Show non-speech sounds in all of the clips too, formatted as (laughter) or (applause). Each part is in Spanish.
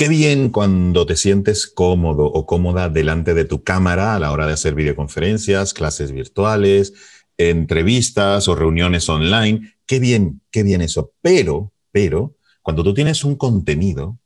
Qué bien cuando te sientes cómodo o cómoda delante de tu cámara a la hora de hacer videoconferencias, clases virtuales, entrevistas o reuniones online. Qué bien, qué bien eso. Pero, pero, cuando tú tienes un contenido,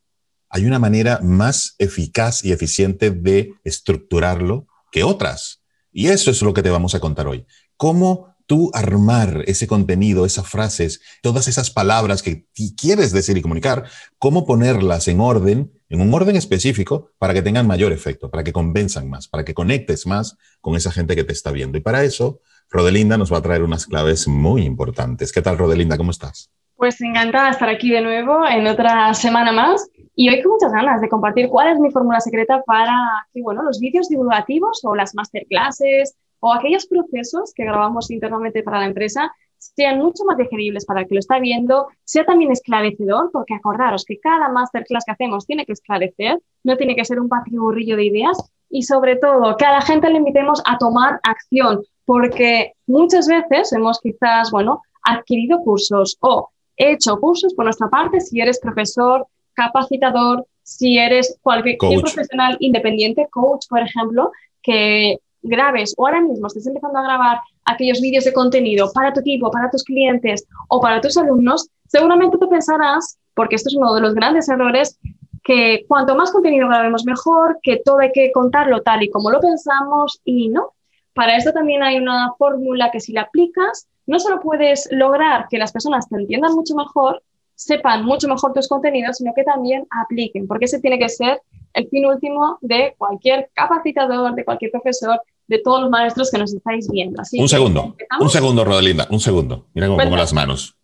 hay una manera más eficaz y eficiente de estructurarlo que otras. Y eso es lo que te vamos a contar hoy. ¿Cómo tú armar ese contenido, esas frases, todas esas palabras que quieres decir y comunicar, cómo ponerlas en orden, en un orden específico, para que tengan mayor efecto, para que convenzan más, para que conectes más con esa gente que te está viendo. Y para eso, Rodelinda nos va a traer unas claves muy importantes. ¿Qué tal, Rodelinda? ¿Cómo estás? Pues encantada de estar aquí de nuevo en otra semana más y hoy con muchas ganas de compartir cuál es mi fórmula secreta para que bueno, los vídeos divulgativos o las masterclasses o aquellos procesos que grabamos internamente para la empresa sean mucho más digeribles para el que lo está viendo, sea también esclarecedor, porque acordaros que cada masterclass que hacemos tiene que esclarecer, no tiene que ser un patiburrillo de ideas y sobre todo que a la gente le invitemos a tomar acción, porque muchas veces hemos quizás, bueno, adquirido cursos o hecho cursos por nuestra parte, si eres profesor, capacitador, si eres cualquier profesional independiente, coach, por ejemplo, que grabes o ahora mismo estés empezando a grabar aquellos vídeos de contenido para tu equipo, para tus clientes o para tus alumnos, seguramente tú pensarás, porque esto es uno de los grandes errores, que cuanto más contenido grabemos mejor, que todo hay que contarlo tal y como lo pensamos y no. Para esto también hay una fórmula que si la aplicas, no solo puedes lograr que las personas te entiendan mucho mejor, sepan mucho mejor tus contenidos, sino que también apliquen, porque ese tiene que ser el fin último de cualquier capacitador, de cualquier profesor, de todos los maestros que nos estáis viendo. un segundo, un segundo, Rodelinda, un segundo. Mira cómo pongo las manos.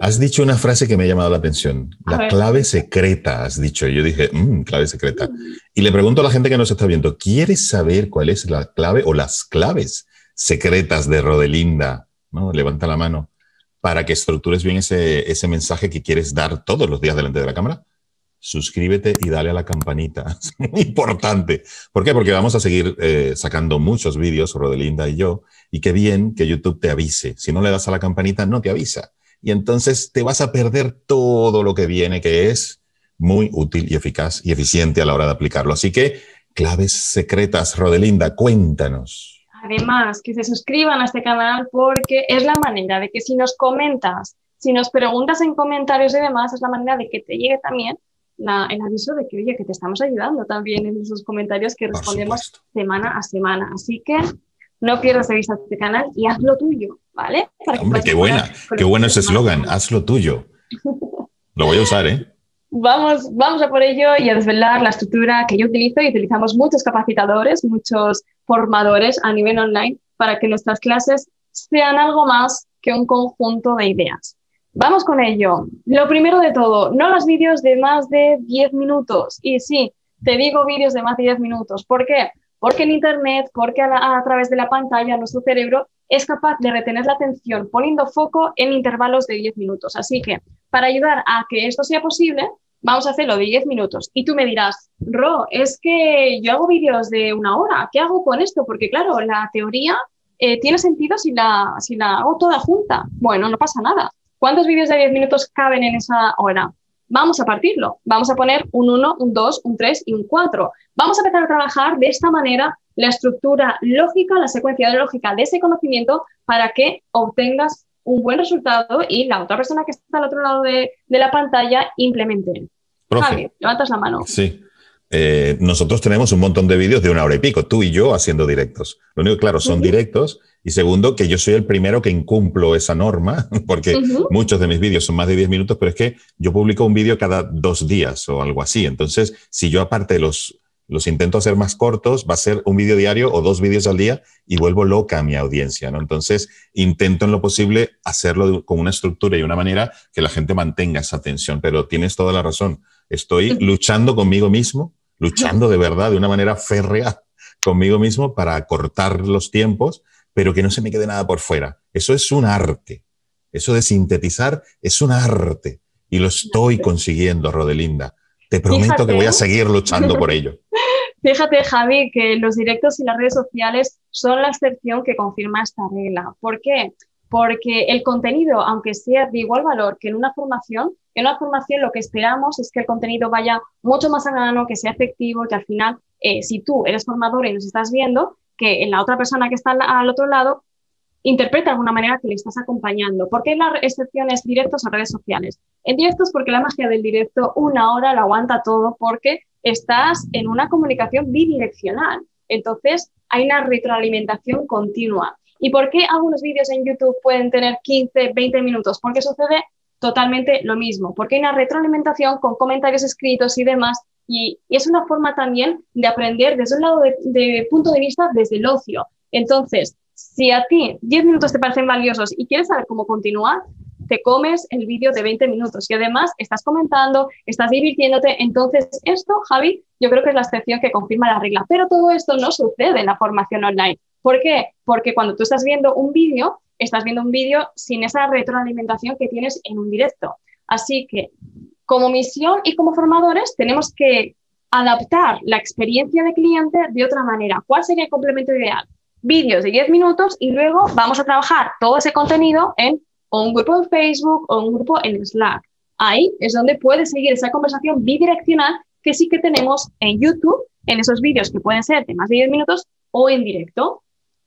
Has dicho una frase que me ha llamado la atención. La clave secreta, has dicho. Yo dije, mmm, clave secreta. Y le pregunto a la gente que nos está viendo, ¿quieres saber cuál es la clave o las claves secretas de Rodelinda? ¿No? Levanta la mano para que estructures bien ese, ese mensaje que quieres dar todos los días delante de la cámara suscríbete y dale a la campanita. (laughs) Es muy importante. ¿Por qué? Porque vamos a seguir eh, sacando muchos vídeos, Rodelinda y yo, y qué bien que YouTube te avise. Si no le das a la campanita, no te avisa. Y entonces te vas a perder todo lo que viene, que es muy útil y eficaz y eficiente a la hora de aplicarlo. Así que, claves secretas, Rodelinda, cuéntanos. Además, que se suscriban a este canal porque es la manera de que si nos comentas, si nos preguntas en comentarios y demás, es la manera de que te llegue también el aviso de que, oye, que te estamos ayudando también en esos comentarios que respondemos semana a semana. Así que no pierdas de vista este canal y haz lo tuyo, ¿vale? Hombre, qué buena, qué bueno ese eslogan, haz lo tuyo. (laughs) Lo voy a usar, ¿eh? Vamos, vamos a por ello y a desvelar la estructura que yo utilizo y utilizamos muchos capacitadores, muchos formadores a nivel online para que nuestras clases sean algo más que un conjunto de ideas. Vamos con ello. Lo primero de todo, no los vídeos de más de 10 minutos. Y sí, te digo vídeos de más de 10 minutos. ¿Por qué? Porque en Internet, porque a, través de la pantalla nuestro cerebro es capaz de retener la atención poniendo foco en intervalos de 10 minutos. Así que para ayudar a que esto sea posible, vamos a hacerlo de 10 minutos. Y tú me dirás, Ro, es que yo hago vídeos de una hora. ¿Qué hago con esto? Porque claro, la teoría eh, tiene sentido si la, si la hago toda junta. Bueno, no pasa nada ¿Cuántos vídeos de 10 minutos caben en esa hora? Vamos a partirlo. Vamos a poner un 1, un 2, un 3 y un 4. Vamos a empezar a trabajar de esta manera la estructura lógica, la secuencia lógica de ese conocimiento para que obtengas un buen resultado y la otra persona que está al otro lado de, la pantalla implemente. Javi, levantas la mano. Sí. Eh, nosotros tenemos un montón de vídeos de una hora y pico, tú y yo haciendo directos. Lo único, claro, son directos. Y segundo, que yo soy el primero que incumplo esa norma, (laughs) porque muchos de mis vídeos son más de 10 minutos, pero es que yo publico un vídeo cada dos días o algo así. Entonces, si yo aparte los, los intento hacer más cortos, va a ser un vídeo diario o dos vídeos al día y vuelvo loca a mi audiencia, ¿no? Entonces, intento en lo posible hacerlo con una estructura y una manera que la gente mantenga esa atención. Pero tienes toda la razón. Estoy luchando conmigo mismo luchando de verdad de una manera férrea conmigo mismo para cortar los tiempos, pero que no se me quede nada por fuera. Eso es un arte. Eso de sintetizar es un arte. Y lo estoy consiguiendo, Rodelinda. Te prometo que voy a seguir luchando por ello. (laughs) Fíjate, Javi, que los directos y las redes sociales son la excepción que confirma esta regla. ¿Por qué? Porque el contenido, aunque sea de igual valor que en una formación, En una formación lo que esperamos es que el contenido vaya mucho más a grano, que sea efectivo, que al final, eh, si tú eres formador y nos estás viendo, que la otra persona que está al otro lado interpreta de alguna manera que le estás acompañando. ¿Por qué las excepciones directos a redes sociales? En directos porque la magia del directo una hora lo aguanta todo porque estás en una comunicación bidireccional. Entonces hay una retroalimentación continua. ¿Y por qué algunos vídeos en YouTube pueden tener 15, 20 minutos? Porque sucede totalmente lo mismo, porque hay una retroalimentación con comentarios escritos y demás, y, es una forma también de aprender desde un lado de, de punto de vista desde el ocio. Entonces, si a ti 10 minutos te parecen valiosos y quieres saber cómo continuar, te comes el vídeo de 20 minutos y además estás comentando, estás divirtiéndote. Entonces, esto, Javi, yo creo que es la excepción que confirma la regla. Pero todo esto no sucede en la formación online. ¿Por qué? Porque cuando tú estás viendo un vídeo, estás viendo un vídeo sin esa retroalimentación que tienes en un directo. Así que, como misión y como formadores, tenemos que adaptar la experiencia de cliente de otra manera. ¿Cuál sería el complemento ideal? vídeos de 10 minutos y luego vamos a trabajar todo ese contenido en un grupo en Facebook o un grupo en Slack. Ahí es donde puedes seguir esa conversación bidireccional que sí que tenemos en YouTube, en esos vídeos que pueden ser de más de 10 minutos o en directo.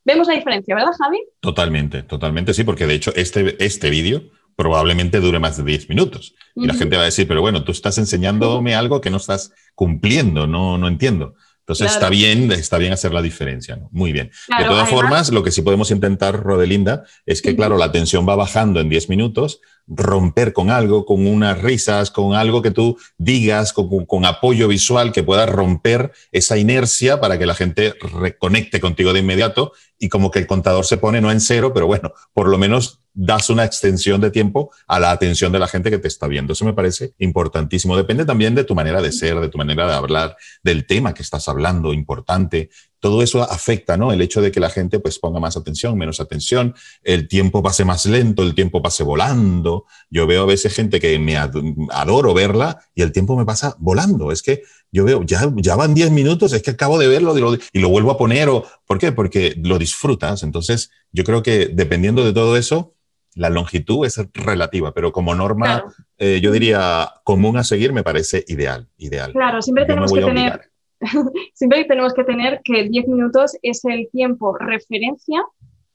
Vemos la diferencia, ¿verdad, Javi? Totalmente, totalmente, sí, porque de hecho este, este vídeo probablemente dure más de 10 minutos. Y la gente va a decir, pero bueno, tú estás enseñándome algo que no estás cumpliendo, no, no entiendo. Entonces está bien, está bien hacer la diferencia, ¿no? Muy bien. de todas formas, lo que sí podemos intentar, Rodelinda, es que, claro, la tensión va bajando en 10 minutos, romper con algo, con unas risas, con algo que tú digas, con, con, apoyo visual que pueda romper esa inercia para que la gente reconecte contigo de inmediato y como que el contador se pone no en cero, pero bueno, por lo menos das una extensión de tiempo a la atención de la gente que te está viendo. Eso me parece importantísimo. Depende también de tu manera de ser, de tu manera de hablar, del tema que estás hablando, importante. Todo eso afecta, ¿no? El hecho de que la gente pues ponga más atención, menos atención, el tiempo pase más lento, el tiempo pase volando. Yo veo a veces gente que me adoro verla y el tiempo me pasa volando. Es que yo veo, ya, ya van 10 minutos, es que acabo de verlo y lo, vuelvo a poner. O, ¿Por qué? Porque lo disfrutas. Entonces, yo creo que dependiendo de todo eso, la longitud es relativa, pero como norma, eh, yo diría común a seguir me parece ideal. ideal. Claro, siempre tenemos, que tener, (laughs) siempre tenemos que tener que 10 minutos es el tiempo referencia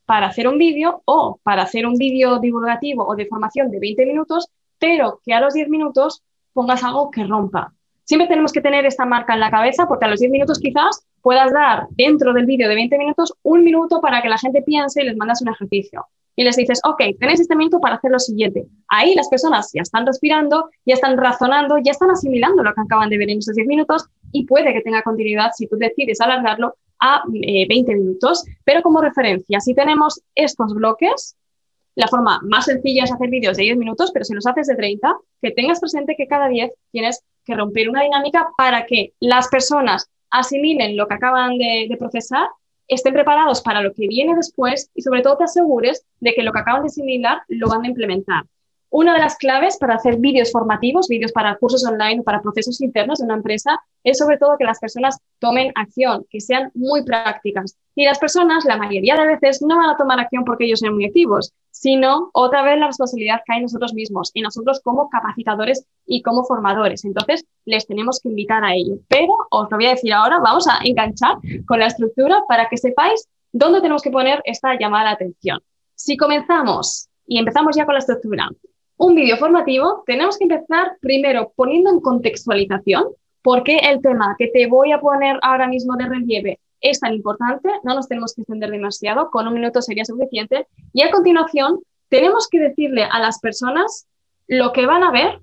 para hacer un vídeo o para hacer un vídeo divulgativo o de formación de 20 minutos, pero que a los 10 minutos pongas algo que rompa. Siempre tenemos que tener esta marca en la cabeza porque a los 10 minutos quizás puedas dar dentro del vídeo de 20 minutos un minuto para que la gente piense y les mandas un ejercicio y les dices, ok, tenéis este minuto para hacer lo siguiente. Ahí las personas ya están respirando, ya están razonando, ya están asimilando lo que acaban de ver en esos 10 minutos y puede que tenga continuidad si tú decides alargarlo a 20 eh, minutos. Pero como referencia, si tenemos estos bloques, la forma más sencilla es hacer vídeos de 10 minutos, pero si los haces de 30, que tengas presente que cada 10 tienes que romper una dinámica para que las personas asimilen lo que acaban de procesar estén preparados para lo que viene después y sobre todo te asegures de que lo que acaban de asimilar lo van a implementar. Una de las claves para hacer vídeos formativos, vídeos para cursos online o para procesos internos de una empresa, es sobre todo que las personas tomen acción, que sean muy prácticas. Y las personas, la mayoría de veces, no van a tomar acción porque ellos sean muy activos, sino otra vez la responsabilidad cae en nosotros mismos, y nosotros como capacitadores y como formadores. Entonces, les tenemos que invitar a ello. Pero os lo voy a decir ahora, vamos a enganchar con la estructura para que sepáis dónde tenemos que poner esta llamada de atención. Si comenzamos y empezamos ya con la estructura, un vídeo formativo, tenemos que empezar primero poniendo en contextualización por qué el tema que te voy a poner ahora mismo de relieve es tan importante, no nos tenemos que extender demasiado, con un minuto sería suficiente, y a continuación tenemos que decirle a las personas lo que van a ver,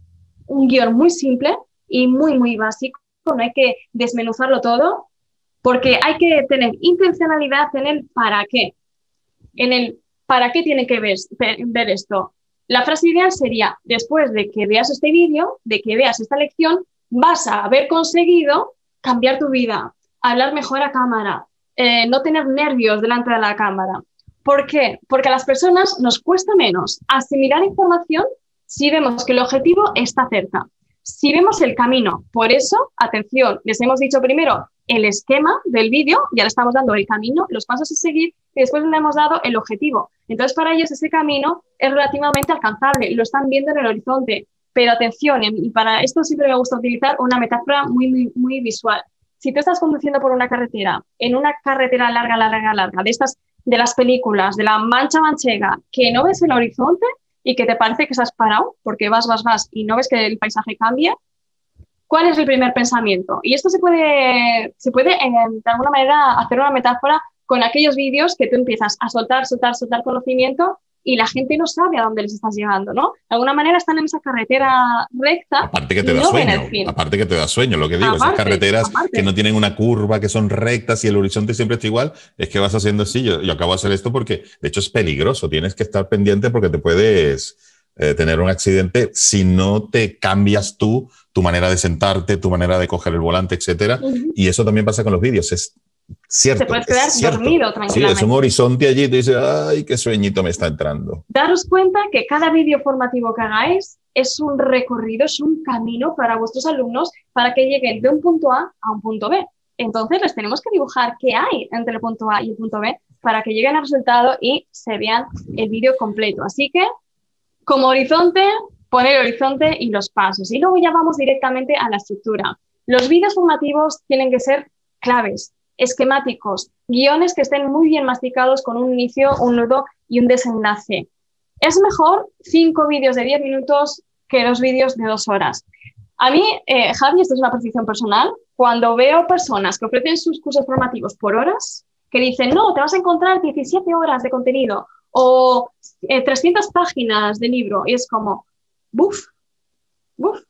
un guion muy simple y muy, muy básico, no hay que desmenuzarlo todo, porque hay que tener intencionalidad en el para qué, en el para qué tiene que ver, ver esto, la frase ideal sería, después de que veas este vídeo, de que veas esta lección, vas a haber conseguido cambiar tu vida, hablar mejor a cámara, eh, no tener nervios delante de la cámara. ¿Por qué? Porque a las personas nos cuesta menos asimilar información si vemos que el objetivo está cerca, si vemos el camino. Por eso, atención, les hemos dicho primero el esquema del vídeo, ya le estamos dando el camino, los pasos a seguir y después le hemos dado el objetivo. Entonces, para ellos ese camino es relativamente alcanzable, lo están viendo en el horizonte, Pero atención, y para esto siempre me gusta utilizar una metáfora muy, muy, muy visual. Si tú estás conduciendo por una carretera, en una carretera larga, larga, larga, de estas de las películas, de la mancha manchega, que no ves el horizonte y que te parece que estás parado porque vas, vas, vas y no ves que el paisaje cambia, ¿cuál es el primer pensamiento? Y esto se puede, se puede eh, de alguna manera hacer una metáfora con aquellos vídeos que tú empiezas a soltar, soltar, soltar conocimiento y la gente no sabe a dónde les estás llegando, ¿no? De alguna manera están en esa carretera recta. Aparte que te da sueño, aparte que te da sueño, lo que digo, esas carreteras que no tienen una curva, que son rectas y el horizonte siempre está igual, es que vas haciendo así, yo, acabo de hacer esto porque de hecho es peligroso, tienes que estar pendiente porque te puedes eh, tener un accidente si no te cambias tú tu manera de sentarte, tu manera de coger el volante, etcétera. Y eso también pasa con los vídeos. Es Cierto, Te puedes quedar dormido tranquilamente. Sí, es un horizonte allí y te dice, ay, qué sueñito me está entrando. Daros cuenta que cada vídeo formativo que hagáis es un recorrido, es un camino para vuestros alumnos para que lleguen de un punto A a un punto B. Entonces les tenemos que dibujar qué hay entre el punto A y el punto B para que lleguen al resultado y se vean el vídeo completo. Así que, como horizonte, poner el horizonte y los pasos. Y luego ya vamos directamente a la estructura. Los vídeos formativos tienen que ser claves, esquemáticos, guiones que estén muy bien masticados con un inicio, un nudo y un desenlace. Es mejor cinco vídeos de 10 minutos que dos vídeos de dos horas. A mí, eh, Javi, esto es una percepción personal, cuando veo personas que ofrecen sus cursos formativos por horas, que dicen, no, te vas a encontrar 17 horas de contenido o 300 eh, páginas de libro, y es como, buf, buf,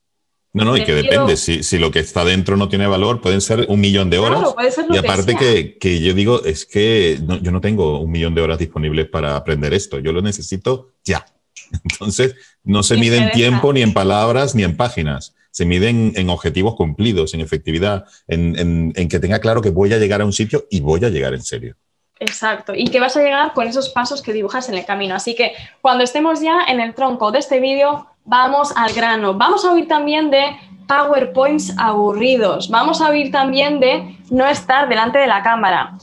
no, no, y que depende. Si, si, lo que está dentro no tiene valor, pueden ser un millón de horas. y aparte que, que, yo digo, es que yo no tengo un millón de horas disponibles para aprender esto. Yo lo necesito ya. (laughs) Entonces, no se mide en tiempo, ni en palabras, ni en páginas. Se miden en objetivos cumplidos, en efectividad, en, en, en que tenga claro que voy a llegar a un sitio y voy a llegar en serio. Exacto, y que vas a llegar con esos pasos que dibujas en el camino. Así que cuando estemos ya en el tronco de este vídeo, vamos al grano. Vamos a oír también de PowerPoints aburridos. Vamos a oír también de no estar delante de la cámara.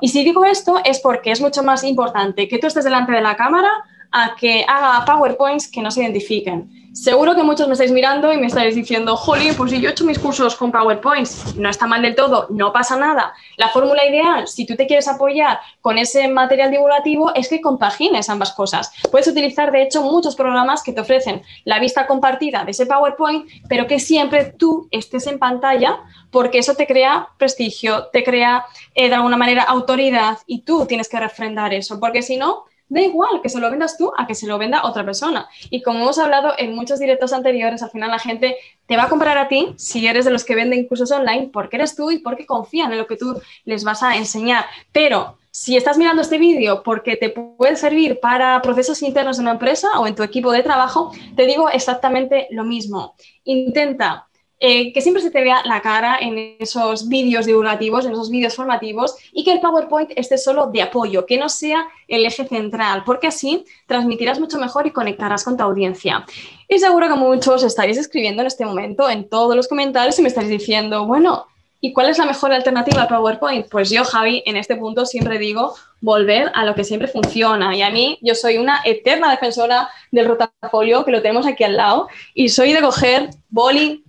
Y si digo esto es porque es mucho más importante que tú estés delante de la cámara a que haga PowerPoints que no se identifiquen. Seguro que muchos me estáis mirando y me estáis diciendo, jolín, pues si yo he hecho mis cursos con PowerPoints, no está mal del todo, no pasa nada. La fórmula ideal, si tú te quieres apoyar con ese material divulgativo, es que compagines ambas cosas. Puedes utilizar, de hecho, muchos programas que te ofrecen la vista compartida de ese PowerPoint, pero que siempre tú estés en pantalla, porque eso te crea prestigio, te crea eh, de alguna manera autoridad y tú tienes que refrendar eso, porque si no, Da igual que se lo vendas tú a que se lo venda otra persona. Y como hemos hablado en muchos directos anteriores, al final la gente te va a comprar a ti si eres de los que venden cursos online porque eres tú y porque confían en lo que tú les vas a enseñar. Pero si estás mirando este vídeo porque te puede servir para procesos internos de una empresa o en tu equipo de trabajo, te digo exactamente lo mismo. Intenta eh, que siempre se te vea la cara en esos vídeos divulgativos, en esos vídeos formativos y que el PowerPoint esté solo de apoyo, que no sea el eje central, porque así transmitirás mucho mejor y conectarás con tu audiencia. Y seguro que muchos estaréis escribiendo en este momento en todos los comentarios y me estaréis diciendo, bueno, ¿y cuál es la mejor alternativa al PowerPoint? Pues yo, Javi, en este punto siempre digo volver a lo que siempre funciona. Y a mí, yo soy una eterna defensora del rotafolio, que lo tenemos aquí al lado, y soy de coger boli,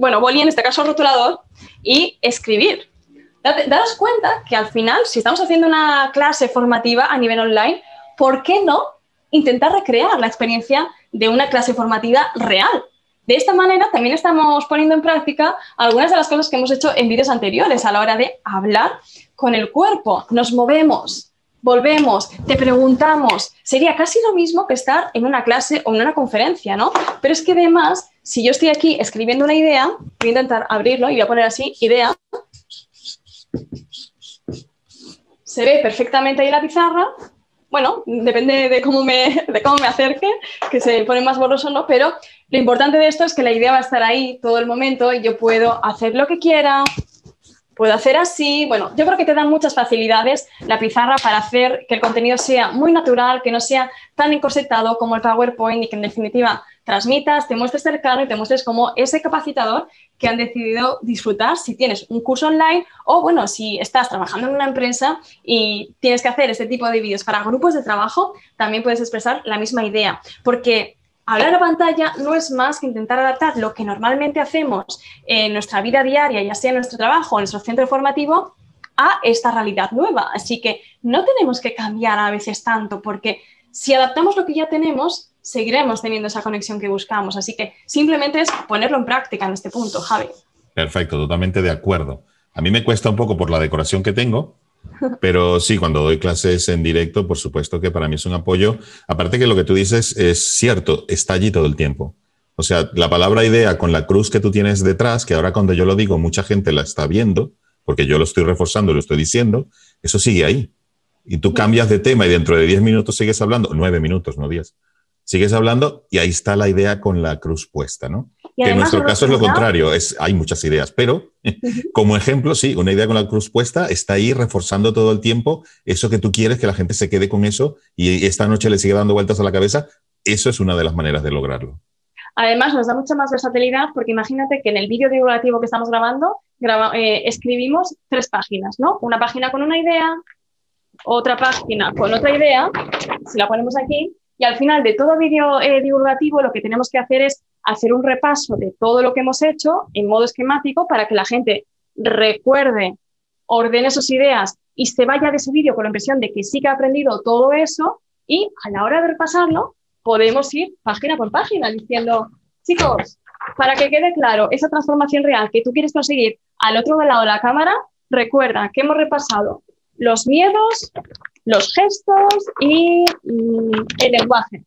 bueno, boli en este caso rotulador, y escribir. Daros cuenta que al final, si estamos haciendo una clase formativa a nivel online, ¿por qué no intentar recrear la experiencia de una clase formativa real? De esta manera también estamos poniendo en práctica algunas de las cosas que hemos hecho en vídeos anteriores a la hora de hablar con el cuerpo. Nos movemos, volvemos, te preguntamos, sería casi lo mismo que estar en una clase o en una conferencia, ¿no? Pero es que además, si yo estoy aquí escribiendo una idea, voy a intentar abrirlo y voy a poner así, idea, se ve perfectamente ahí la pizarra, bueno, depende de cómo me, (laughs) de cómo me acerque, que se pone más borroso no, pero lo importante de esto es que la idea va a estar ahí todo el momento y yo puedo hacer lo que quiera, puedo hacer así. Bueno, yo creo que te dan muchas facilidades la pizarra para hacer que el contenido sea muy natural, que no sea tan encorsetado como el PowerPoint y que en definitiva transmitas, te muestres cercano y te muestres como ese capacitador que han decidido disfrutar si tienes un curso online o, bueno, si estás trabajando en una empresa y tienes que hacer este tipo de vídeos para grupos de trabajo, también puedes expresar la misma idea. Porque hablar a la pantalla no es más que intentar adaptar lo que normalmente hacemos en nuestra vida diaria, ya sea en nuestro trabajo o en nuestro centro formativo, a esta realidad nueva. Así que no tenemos que cambiar a veces tanto, porque si adaptamos lo que ya tenemos, seguiremos teniendo esa conexión que buscamos. Así que simplemente es ponerlo en práctica en este punto, Javi. Perfecto, totalmente de acuerdo. A mí me cuesta un poco por la decoración que tengo, (laughs) pero sí, cuando doy clases en directo, por supuesto que para mí es un apoyo. Aparte que lo que tú dices es cierto, está allí todo el tiempo. O sea, la palabra idea con la cruz que tú tienes detrás, que ahora cuando yo lo digo, mucha gente la está viendo, porque yo lo estoy reforzando, lo estoy diciendo, eso sigue ahí. Y tú cambias de tema y dentro de 10 minutos sigues hablando, 9 minutos, no 10. Sigues hablando y ahí está la idea con la cruz puesta, ¿no? que en nuestro caso es lo contrario, es, hay muchas ideas, pero (laughs) como ejemplo, sí, una idea con la cruz puesta está ahí reforzando todo el tiempo eso que tú quieres, que la gente se quede con eso y esta noche le sigue dando vueltas a la cabeza, eso es una de las maneras de lograrlo. Además, nos da mucha más versatilidad porque imagínate que en el vídeo divulgativo que estamos grabando, eh, escribimos tres páginas, ¿no? Una página con una idea, otra página con otra idea, si la ponemos aquí, y al final de todo vídeo eh, divulgativo lo que tenemos que hacer es hacer un repaso de todo lo que hemos hecho en modo esquemático para que la gente recuerde, ordene sus ideas y se vaya de ese vídeo con la impresión de que sí que ha aprendido todo eso y a la hora de repasarlo podemos ir página por página diciendo, chicos, para que quede claro esa transformación real que tú quieres conseguir al otro lado de la cámara, recuerda que hemos repasado los miedos, los gestos y mm, el lenguaje.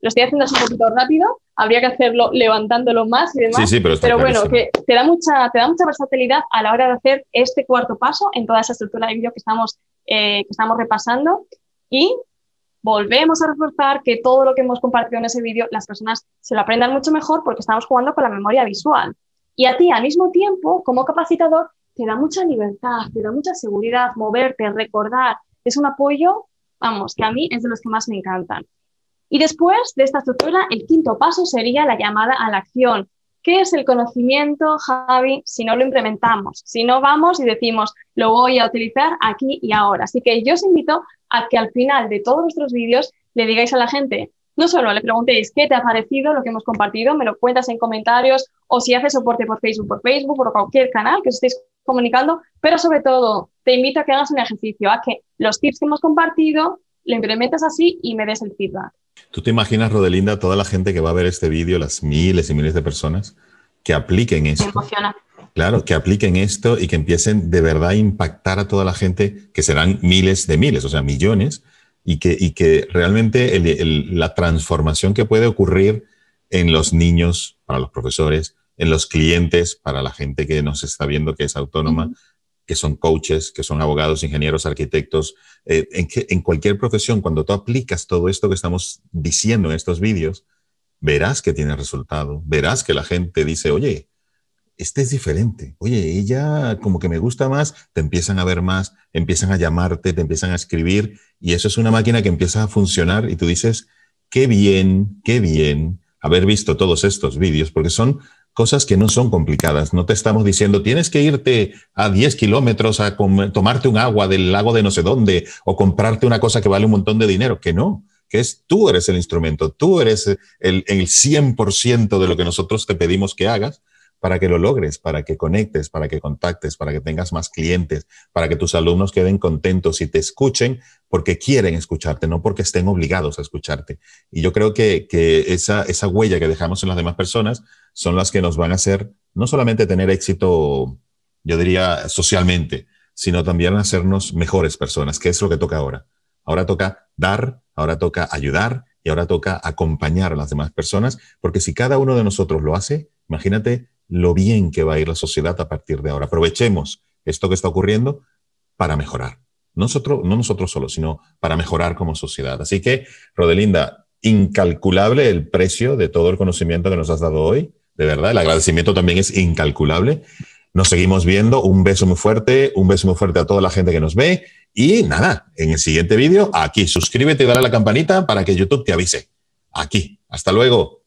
Lo estoy haciendo así un poquito rápido, habría que hacerlo levantándolo más y demás. Sí, sí, pero, pero bueno, que te da, mucha, te da mucha versatilidad a la hora de hacer este cuarto paso en toda esa estructura de vídeo que estamos, eh, que estamos repasando. Y volvemos a reforzar que todo lo que hemos compartido en ese vídeo las personas se lo aprendan mucho mejor porque estamos jugando con la memoria visual. Y a ti, al mismo tiempo, como capacitador, te da mucha libertad, te da mucha seguridad, moverte, recordar. Es un apoyo, vamos, que a mí es de los que más me encantan. Y después de esta estructura, el quinto paso sería la llamada a la acción. ¿Qué es el conocimiento, Javi, si no lo implementamos? Si no vamos y decimos, lo voy a utilizar aquí y ahora. Así que yo os invito a que al final de todos nuestros vídeos le digáis a la gente, no solo le preguntéis qué te ha parecido lo que hemos compartido, me lo cuentas en comentarios o si haces soporte por Facebook, por Facebook, por cualquier canal que os estéis comunicando, pero sobre todo te invito a que hagas un ejercicio, a que los tips que hemos compartido lo implementes así y me des el feedback. ¿Tú te imaginas, Rodelinda, toda la gente que va a ver este vídeo, las miles y miles de personas, que apliquen esto? Me emociona. Claro, que apliquen esto y que empiecen de verdad a impactar a toda la gente, que serán miles de miles, o sea, millones, y que, y que realmente la transformación que puede ocurrir en los niños, para los profesores, en los clientes, para la gente que nos está viendo que es autónoma, que son coaches, que son abogados, ingenieros, arquitectos, eh, en, que, en cualquier profesión, cuando tú aplicas todo esto que estamos diciendo en estos vídeos, verás que tiene resultado, verás que la gente dice, oye, este es diferente. Oye, ella como que me gusta más, te empiezan a ver más, empiezan a llamarte, te empiezan a escribir y eso es una máquina que empieza a funcionar y tú dices, qué bien, qué bien haber visto todos estos vídeos porque son cosas que no son complicadas. No te estamos diciendo, tienes que irte a 10 kilómetros a tomarte un agua del lago de no sé dónde o comprarte una cosa que vale un montón de dinero, que no que es tú eres el instrumento, tú eres el, el 100% de lo que nosotros te pedimos que hagas para que lo logres, para que conectes, para que contactes, para que tengas más clientes, para que tus alumnos queden contentos y te escuchen porque quieren escucharte, no porque estén obligados a escucharte. Y yo creo que, esa, esa huella que dejamos en las demás personas son las que nos van a hacer no solamente tener éxito, yo diría, socialmente, sino también hacernos mejores personas, que es lo que toca ahora. Ahora toca dar, ahora toca ayudar y ahora toca acompañar a las demás personas, porque si cada uno de nosotros lo hace, imagínate lo bien que va a ir la sociedad a partir de ahora. Aprovechemos esto que está ocurriendo para mejorar. Nosotros, no nosotros solos, sino para mejorar como sociedad. Así que, Rodelinda, incalculable el precio de todo el conocimiento que nos has dado hoy. De verdad, el agradecimiento también es incalculable. Nos seguimos viendo. Un beso muy fuerte, un beso muy fuerte a toda la gente que nos ve. Y nada, en el siguiente vídeo, aquí, suscríbete y dale la campanita para que YouTube te avise. Aquí. Hasta luego.